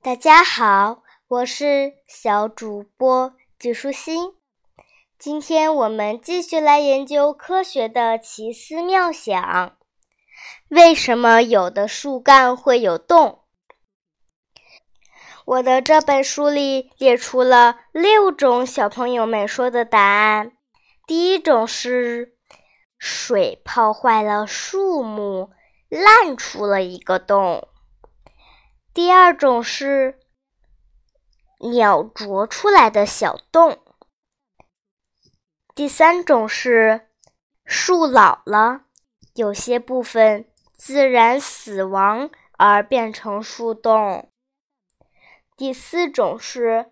大家好，我是小主播纪舒心。今天我们继续来研究科学的奇思妙想。为什么有的树干会有洞？我的这本书里列出了六种小朋友们说的答案。第一种是水泡坏了树木，烂出了一个洞。第二种是鸟啄出来的小洞。第三种是树老了，有些部分自然死亡而变成树洞。第四种是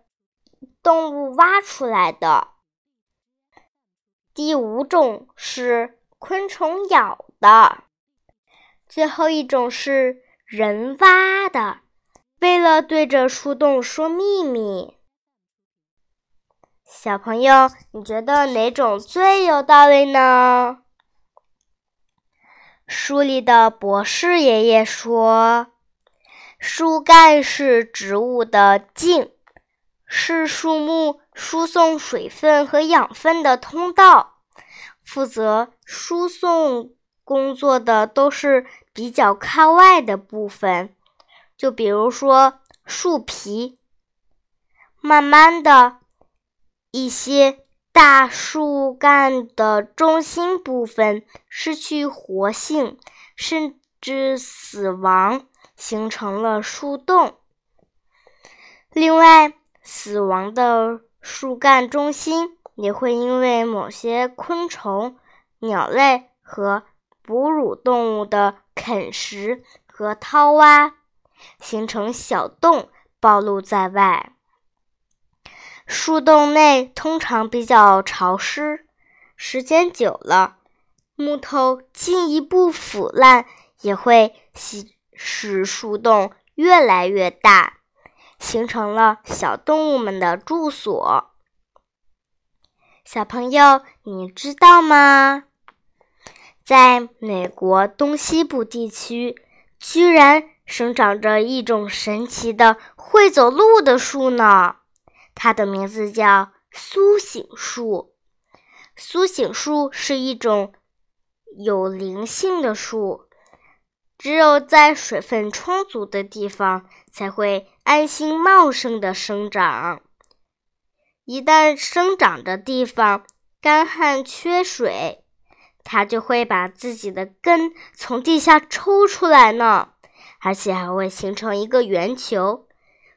动物挖出来的。第五种是昆虫咬的，最后一种是人挖的，为了对着树洞说秘密。小朋友，你觉得哪种最有道理呢？书里的博士爷爷说，树干是植物的茎。是树木输送水分和养分的通道，负责输送工作的都是比较靠外的部分，就比如说树皮。慢慢的，一些大树干的中心部分失去活性，甚至死亡，形成了树洞。另外，死亡的树干中心也会因为某些昆虫、鸟类和哺乳动物的啃食和掏挖，形成小洞，暴露在外。树洞内通常比较潮湿，时间久了，木头进一步腐烂，也会使树洞越来越大。形成了小动物们的住所。小朋友，你知道吗？在美国东西部地区，居然生长着一种神奇的会走路的树呢。它的名字叫苏醒树。苏醒树是一种有灵性的树，只有在水分充足的地方才会。安心茂盛的生长，一旦生长的地方干旱缺水，它就会把自己的根从地下抽出来呢，而且还会形成一个圆球，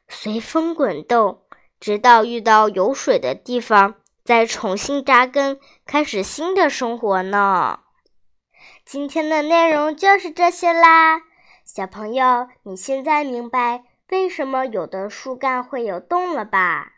随风滚动，直到遇到有水的地方，再重新扎根，开始新的生活呢。今天的内容就是这些啦，小朋友，你现在明白？为什么有的树干会有洞了吧？